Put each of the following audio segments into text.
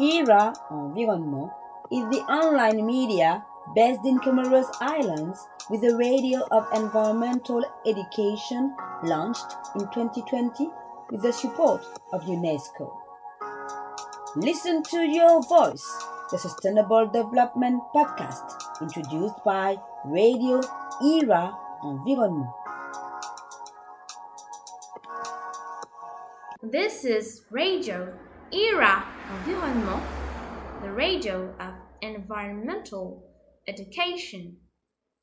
ERA Environnement is the online media based in Comoros Islands with a radio of environmental education launched in 2020 with the support of UNESCO. Listen to Your Voice, the Sustainable Development Podcast introduced by Radio ERA Environnement. This is Radio ERA Uh-huh. Environnement, the radio of environmental education.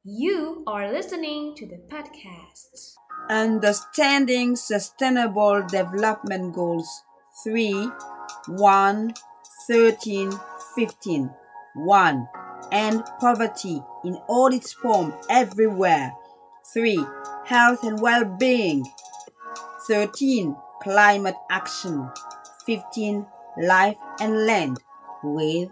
You are listening to the podcast. Understanding Sustainable Development Goals 3, 1, 13, 15. 1. End poverty in all its forms everywhere. 3. Health and well being. 13. Climate action. 15. Life and land with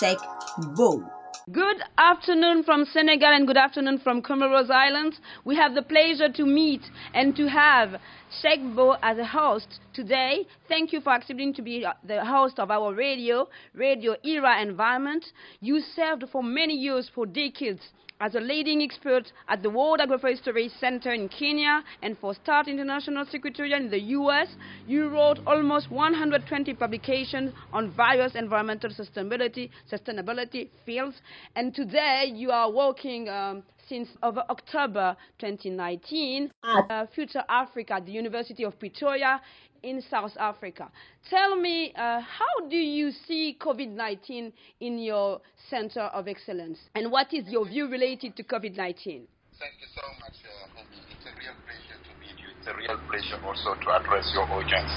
Cheikh Mbow. Good afternoon from Senegal and good afternoon from Comoros Islands. We have the pleasure to meet and to have Cheikh Mbow as a host today. Thank you for accepting to be uh, the host of our radio, Radio Era Environment. You served for many years, for decades, as a leading expert at the World Agroforestry Center in Kenya and for START International Secretariat in the US. You wrote almost 120 publications on various environmental sustainability, sustainability fields. And today you are working um, since over October 2019 at uh, Future Africa at the University of Pretoria in South Africa. Tell me, uh, how do you see COVID 19 in your Center of Excellence? And what is your view related to COVID 19? Thank you so much, uh, It's a real pleasure to meet you. It's a real pleasure also to address your audience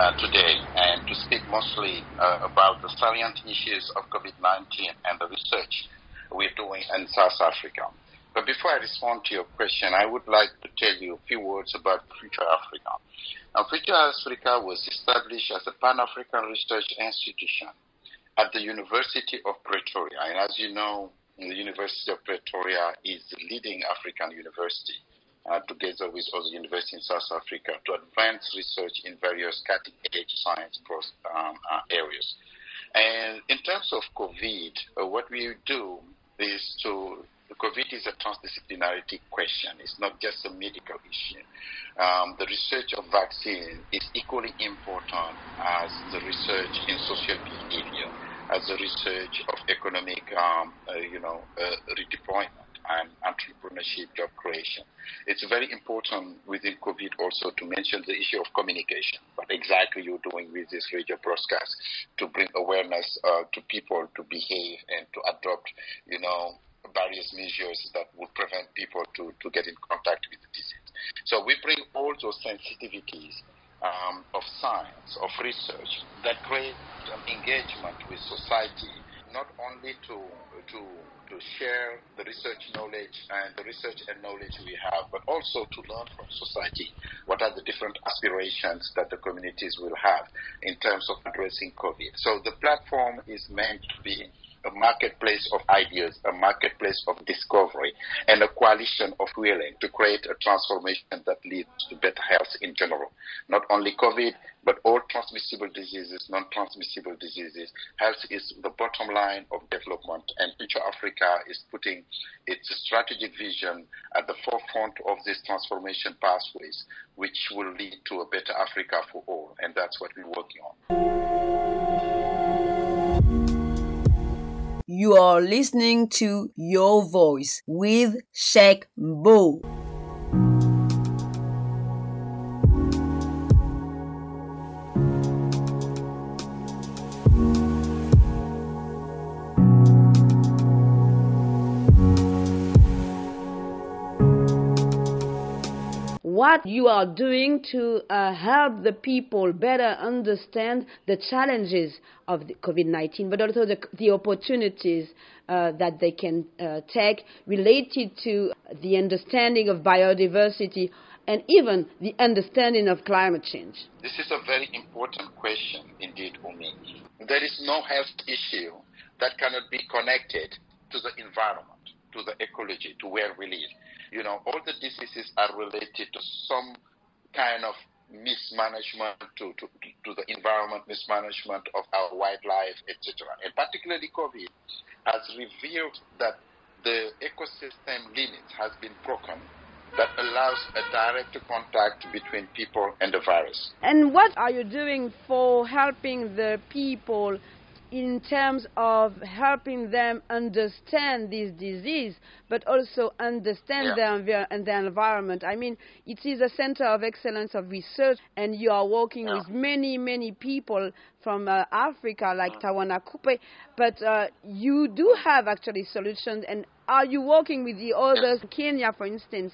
uh, today and to speak mostly uh, about the salient issues of COVID 19 and the research we're doing in South Africa. But before I respond to your question, I would like to tell you a few words about Future Africa. Now, Future Africa was established as a Pan-African research institution at the University of Pretoria. And as you know, the University of Pretoria is the leading African university, uh, together with other universities in South Africa, to advance research in various cutting-edge science um, uh, areas. And in terms of COVID, uh, what we do is to COVID is a transdisciplinarity question. It's not just a medical issue. Um, the research of vaccine is equally important as the research in social behavior, as the research of economic, um, uh, you know, uh, redeployment and entrepreneurship, job creation. It's very important within COVID also to mention the issue of communication, what exactly you're doing with this radio broadcast to bring awareness uh, to people to behave and to adopt, you know, various measures that would prevent people to, to get in contact with the disease. So we bring all those sensitivities um, of science, of research, that create engagement with society, not only to, to, to share the research knowledge and the research and knowledge we have, but also to learn from society what are the different aspirations that the communities will have in terms of addressing COVID. So the platform is meant to be a marketplace of ideas, a marketplace of discovery, and a coalition of willing to create a transformation that leads to better health in general. Not only COVID, but all transmissible diseases, non-transmissible diseases. Health is the bottom line of development, and Future Africa is putting its strategic vision at the forefront of these transformation pathways, which will lead to a better Africa for all, and that's what we're working on. You are listening to Your Voice with Cheikh Mbow. What you are doing to uh, help the people better understand the challenges of COVID 19, but also the, the opportunities uh, that they can uh, take related to the understanding of biodiversity and even the understanding of climate change? This is a very important question indeed, Umi. There is no health issue that cannot be connected to the environment, to the ecology, to where we live. You know, all the diseases are related to some kind of mismanagement to, to, to the environment, mismanagement of our wildlife, etc. And particularly COVID has revealed that the ecosystem limit has been broken that allows a direct contact between people and the virus. And what are you doing for helping the people in terms of helping them understand this disease, but also understand yeah. their, their environment. I mean, it is a center of excellence of research, and you are working yeah. with many, many people from uh, Africa, like uh-huh. Tawana Coupe, but uh, you do have actually solutions. And are you working with the others, Kenya, for instance?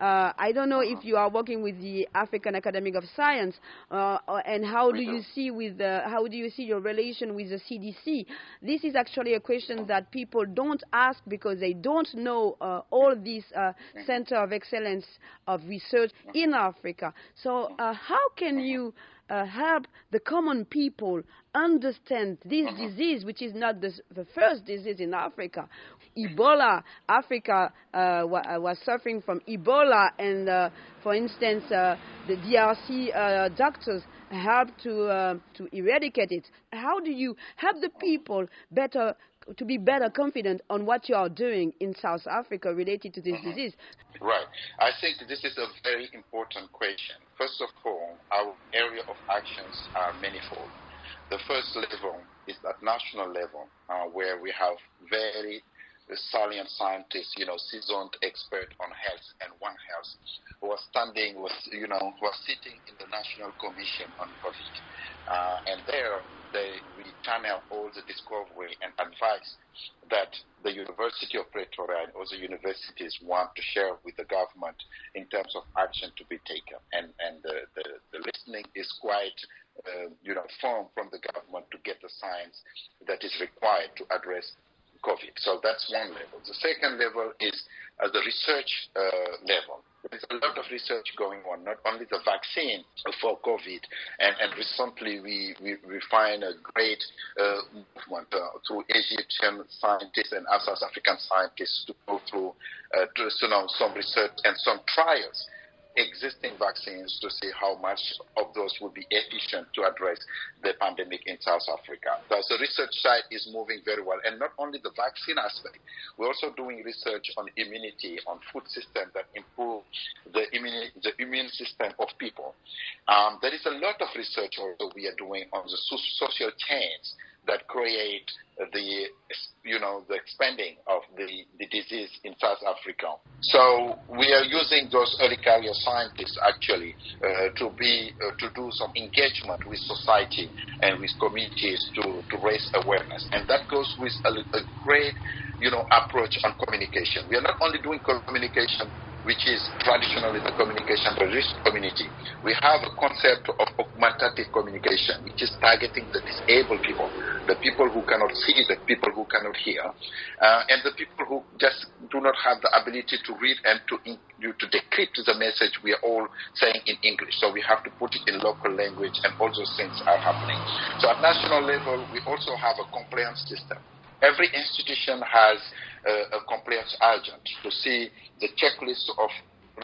Uh, I don't know if you are working with the African Academy of Science, uh, uh and how do you see with the, how do you see your relation with the CDC? This is actually a question that people don't ask because they don't know uh, all these uh, center of excellence of research in Africa. So uh, how can you uh, help the common people understand this uh-huh. disease, which is not the, the, first disease in Africa. Ebola, Africa uh, uh, was suffering from Ebola, and uh, for instance, uh, the DRC uh, doctors helped to to eradicate it. How do you help the people better to be better confident on what you are doing in South Africa related to this mm-hmm. disease? Right. I think this is a very important question. First of all, our area of actions are manifold. The first level is at national level, uh, where we have very salient scientists, you know, seasoned expert on health and One Health, who are standing, with, you know, who are sitting in the National Commission on COVID. Uh, and there, they we channel all the discovery and advice that the University of Pretoria and other universities want to share with the government in terms of action to be taken. And, and the, the, the listening is quite uh, you know, firm from the government to get the science that is required to address COVID. So that's one level. The second level is uh, the research uh, level. There's a lot of research going on, not only the vaccine for COVID, and, and recently we, we, we find a great uh, movement uh, through Egyptian scientists and South African scientists to go through uh, to, you know, some research and some trials existing vaccines to see how much of those would be efficient to address the pandemic in South Africa. So the research side is moving very well. And not only the vaccine aspect, we're also doing research on immunity, on food systems that improve the, immune, the immune system of people. Um, there is a lot of research also we are doing on the social chains that create the you know the expanding of the, the disease in South Africa. So we are using those early career scientists actually uh, to be uh, to do some engagement with society and with communities to, to raise awareness, and that goes with a, a great you know approach on communication. We are not only doing communication which is traditionally the communication community. We have a concept of augmentative communication, which is targeting the disabled people, the people who cannot see, the people who cannot hear, uh, and the people who just do not have the ability to read and to, in, to decrypt the message we are all saying in English. So we have to put it in local language, and all those things are happening. So at national level, we also have a compliance system. Every institution has uh, a compliance agent to see the checklist of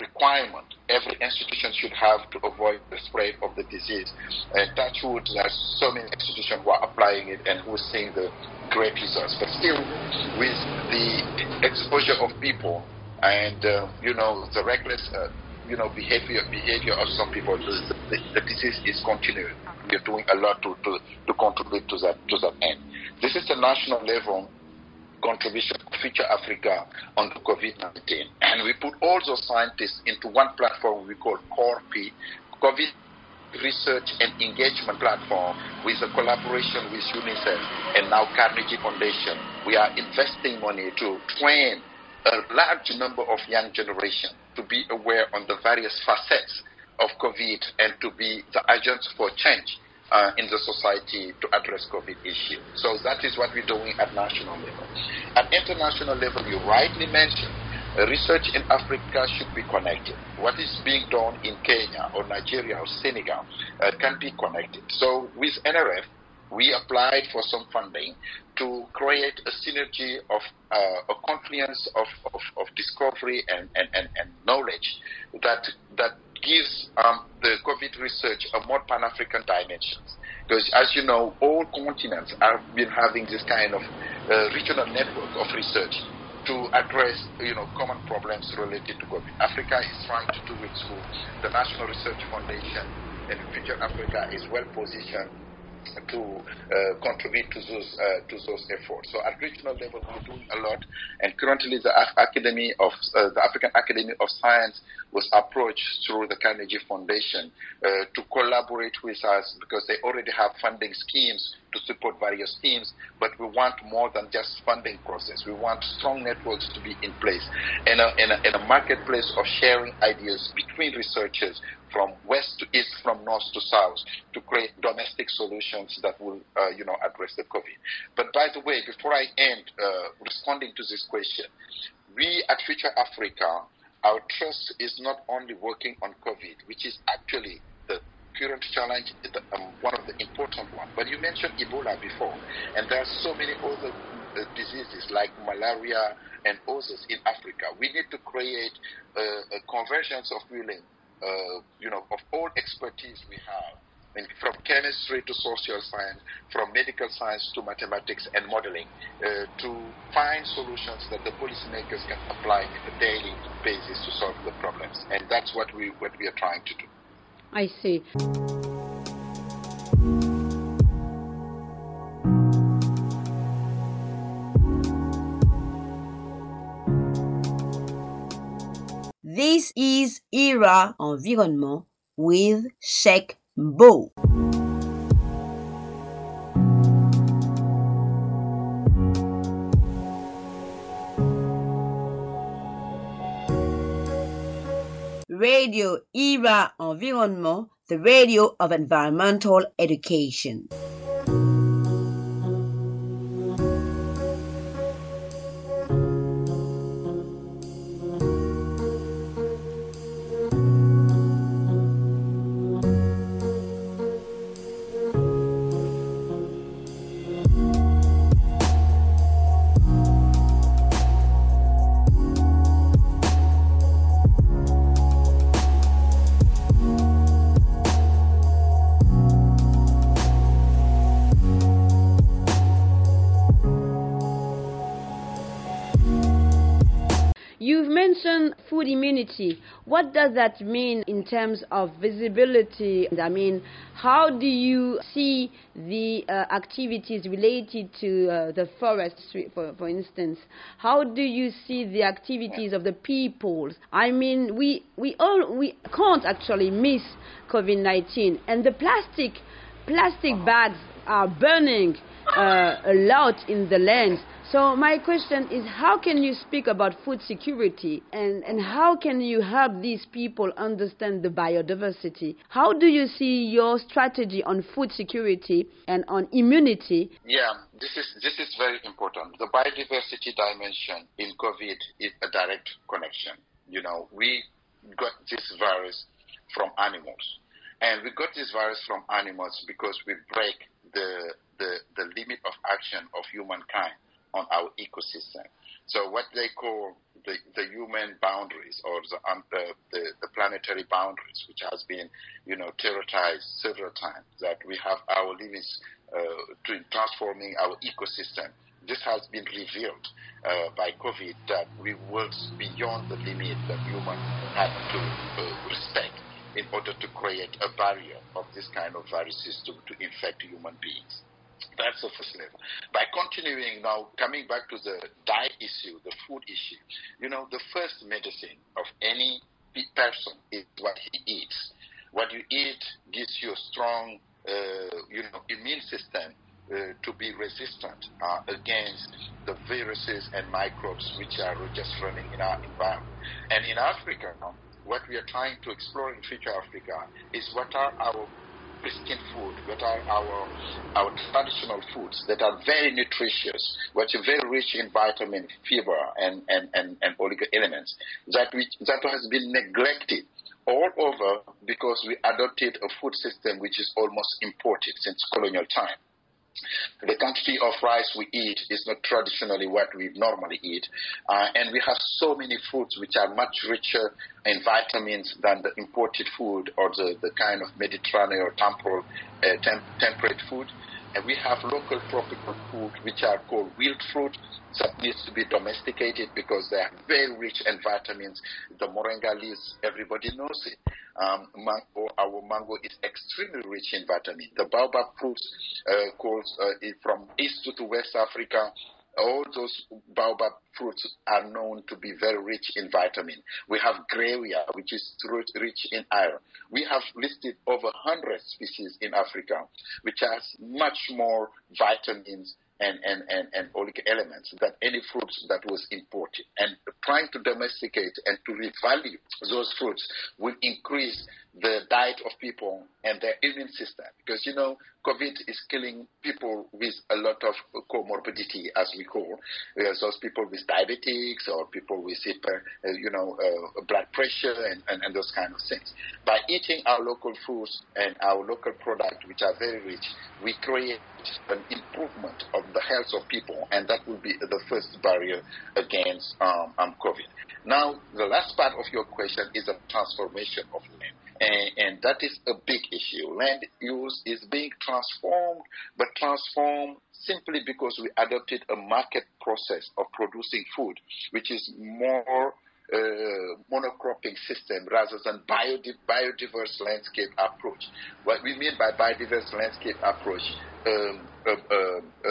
requirement every institution should have to avoid the spread of the disease. And Touchwood, there's so many institutions who are applying it and who are seeing the great results. But still, with the exposure of people and, uh, you know, the reckless, uh, you know, behavior behavior of some people, the, the, the, disease is continuing. We are doing a lot to, to, to contribute to that, to that end. This is the national level contribution of Future Africa on the COVID-19. And we put all those scientists into one platform we call CORE-P, COVID Research and Engagement Platform, with a collaboration with UNICEF and now Carnegie Foundation. We are investing money to train a large number of young generation to be aware on the various facets of COVID and to be the agents for change uh, in the society to address COVID issue. So that is what we're doing at national level. At international level, you rightly mentioned research in Africa should be connected. What is being done in Kenya or Nigeria or Senegal uh, can be connected. So with NRF, we applied for some funding to create a synergy of uh, a confluence of, of, of discovery and, and, and, and, knowledge that, that gives um, the COVID research a more Pan African dimension. Because, as you know, all continents have been having this kind of uh, regional network of research to address, you know, common problems related to COVID. Africa is trying to do it through the National Research Foundation, and Future Africa is well positioned to uh, contribute to those uh, to those efforts. So at regional level, we're doing a lot, and currently the Academy of uh, the African Academy of Science was approached through the Carnegie Foundation uh, to collaborate with us because they already have funding schemes to support various teams, but we want more than just funding process. We want strong networks to be in place and a, and a, and a marketplace of sharing ideas between researchers from west to east, from north to south, to create domestic solutions that will, uh, you know, address the COVID. But by the way, before I end uh, responding to this question, we at Future Africa, our trust is not only working on COVID, which is actually the current challenge, um, one of the important ones. But you mentioned Ebola before, and there are so many other uh, diseases like malaria and others in Africa. We need to create uh, a convergence of willing uh, you know, of all expertise we have, from chemistry to social science, from medical science to mathematics and modeling, uh, to find solutions that the policymakers can apply on a daily basis to solve the problems. And that's what we what we are trying to do. I see. This is Era Environnement with Cheikh Mbow. Radio Era Environnement, the radio of environmental education. Food immunity. What does that mean in terms of visibility? I mean, how do you see the uh, activities related to uh, the forestry, for, for instance? How do you see the activities of the people? I mean, we, we, all, we can't actually miss COVID-19. And the plastic, plastic bags are burning uh, a lot in the land. So my question is, how can you speak about food security and, and how can you help these people understand the biodiversity? How do you see your strategy on food security and on immunity? Yeah, this is, this is very important. The biodiversity dimension in COVID is a direct connection. You know, we got this virus from animals. And we got this virus from animals because we break the, the, the limit of action of humankind on our ecosystem. So what they call the, the human boundaries or the, um, the, the, the, planetary boundaries, which has been, you know, terrorized several times, that we have our limits uh, to transforming our ecosystem. This has been revealed uh, by COVID that we worked beyond the limit that humans had to uh, respect in order to create a barrier of this kind of viruses to, to infect human beings. That's the first level. By continuing now, coming back to the diet issue, the food issue, you know, the first medicine of any person is what he eats. What you eat gives you a strong, uh, you know, immune system uh, to be resistant uh, against the viruses and microbes which are just running in our environment. And in Africa, now, what we are trying to explore in Future Africa is what are our pristine food, that are our our traditional foods that are very nutritious, which are very rich in vitamin, fiber, and and and, and oligo elements that which that has been neglected all over because we adopted a food system which is almost imported since colonial time. The quantity of rice we eat is not traditionally what we normally eat. Uh, and we have so many foods which are much richer in vitamins than the imported food or the, the kind of Mediterranean or temporal, uh, temp- temperate food. And we have local tropical food which are called wild fruit that needs to be domesticated because they are very rich in vitamins. The moringa leaves, everybody knows it. Um, mango, our mango is extremely rich in vitamin. The baobab fruits uh, called, uh, from east to west Africa all those baobab fruits are known to be very rich in vitamin. We have grewia, which is rich in iron. We have listed over 100 species in Africa, which has much more vitamins and, and, and, and oleic elements than any fruits that was imported. And trying to domesticate and to revalue those fruits will increase the diet of people and their immune system. Because, you know, COVID is killing people with a lot of comorbidity, as we call, those people with diabetics or people with, uh, you know, uh, blood pressure and, and, and, those kind of things. By eating our local foods and our local products, which are very rich, we create an improvement of the health of people, and that will be the first barrier against um, um, COVID. Now, the last part of your question is a transformation of land. And, and, that is a big issue. Land use is being transformed, but transformed simply because we adopted a market process of producing food, which is more uh, monocropping system rather than biodiv- biodiverse landscape approach. What we mean by biodiverse landscape approach, um, a, a,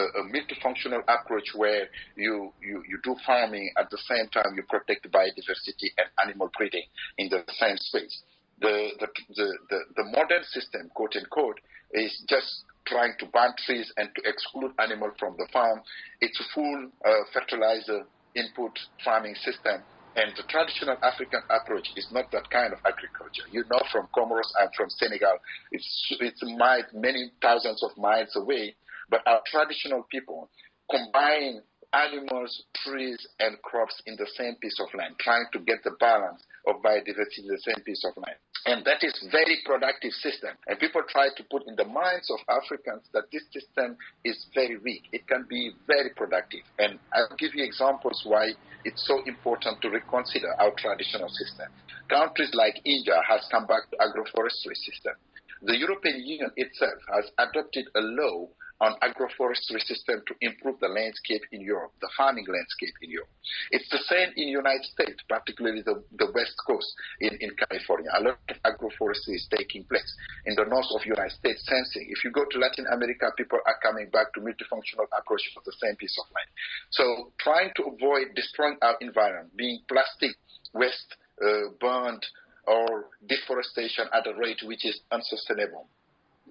a, multifunctional approach where you, you, you do farming at the same time you protect biodiversity and animal breeding in the same space the, the, the, the, the modern system, quote unquote, is just trying to ban trees and to exclude animals from the farm. It's a full uh, fertilizer input farming system. And the traditional African approach is not that kind of agriculture. You know, from Comoros and from Senegal, it's, it's miles, many thousands of miles away. But our traditional people combine animals, trees, and crops in the same piece of land, trying to get the balance of biodiversity in the same piece of land. And that is very productive system. And people try to put in the minds of Africans that this system is very weak. It can be very productive. And I'll give you examples why it's so important to reconsider our traditional system. Countries like India has come back to agroforestry system. The European Union itself has adopted a law on agroforestry system to improve the landscape in Europe, the farming landscape in Europe. It's the same in United States, particularly the, the West Coast in, in California. A lot of agroforestry is taking place. In the north of United States, sensing. If you go to Latin America, people are coming back to multifunctional approach of the same piece of land. So trying to avoid destroying our environment, being plastic waste uh, burned or deforestation at a rate which is unsustainable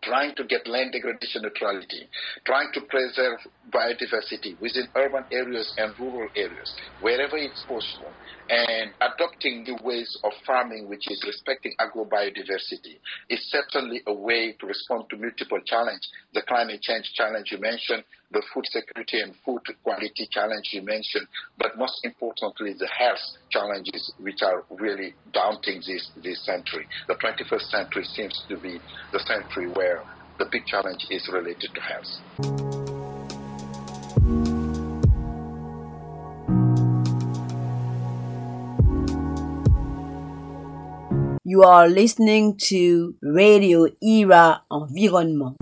trying to get land degradation neutrality, trying to preserve biodiversity within urban areas and rural areas, wherever it's possible, and adopting new ways of farming which is respecting agrobiodiversity is certainly a way to respond to multiple challenges. The climate change challenge you mentioned, the food security and food quality challenge you mentioned, but most importantly, the health challenges which are really daunting this, this century. The 21st century seems to be the century where the big challenge is related to health. You are listening to Radio Era Environnement.